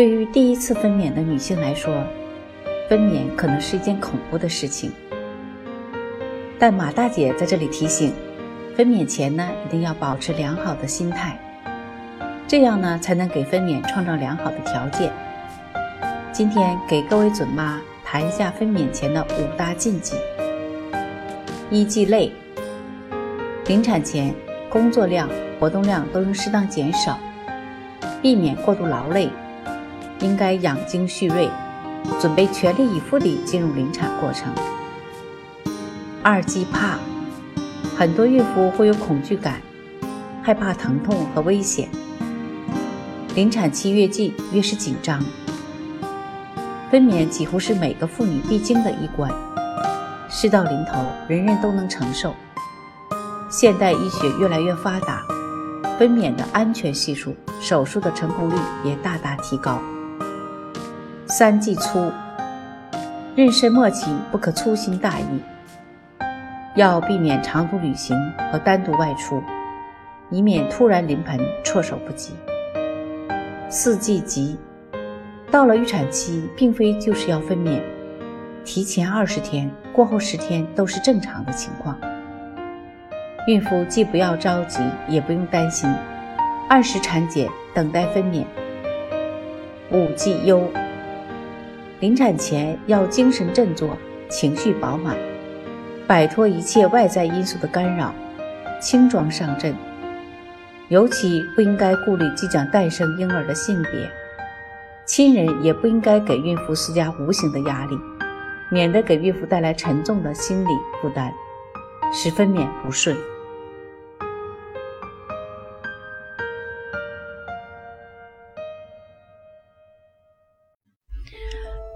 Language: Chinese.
对于第一次分娩的女性来说，分娩可能是一件恐怖的事情。但马大姐在这里提醒，分娩前呢，一定要保持良好的心态，这样呢，才能给分娩创造良好的条件。今天给各位准妈谈一下分娩前的五大禁忌：一忌累。临产前，工作量、活动量都应适当减少，避免过度劳累。应该养精蓄锐，准备全力以赴地进入临产过程。二忌怕，很多孕妇会有恐惧感，害怕疼痛和危险。临产期越近，越是紧张。分娩几乎是每个妇女必经的一关，事到临头，人人都能承受。现代医学越来越发达，分娩的安全系数、手术的成功率也大大提高。三忌粗，妊娠末期不可粗心大意，要避免长途旅行和单独外出，以免突然临盆措手不及。四忌急，到了预产期，并非就是要分娩，提前二十天，过后十天都是正常的情况。孕妇既不要着急，也不用担心，按时产检，等待分娩。五忌忧。临产前要精神振作，情绪饱满，摆脱一切外在因素的干扰，轻装上阵。尤其不应该顾虑即将诞生婴儿的性别，亲人也不应该给孕妇施加无形的压力，免得给孕妇带来沉重的心理负担，使分娩不顺。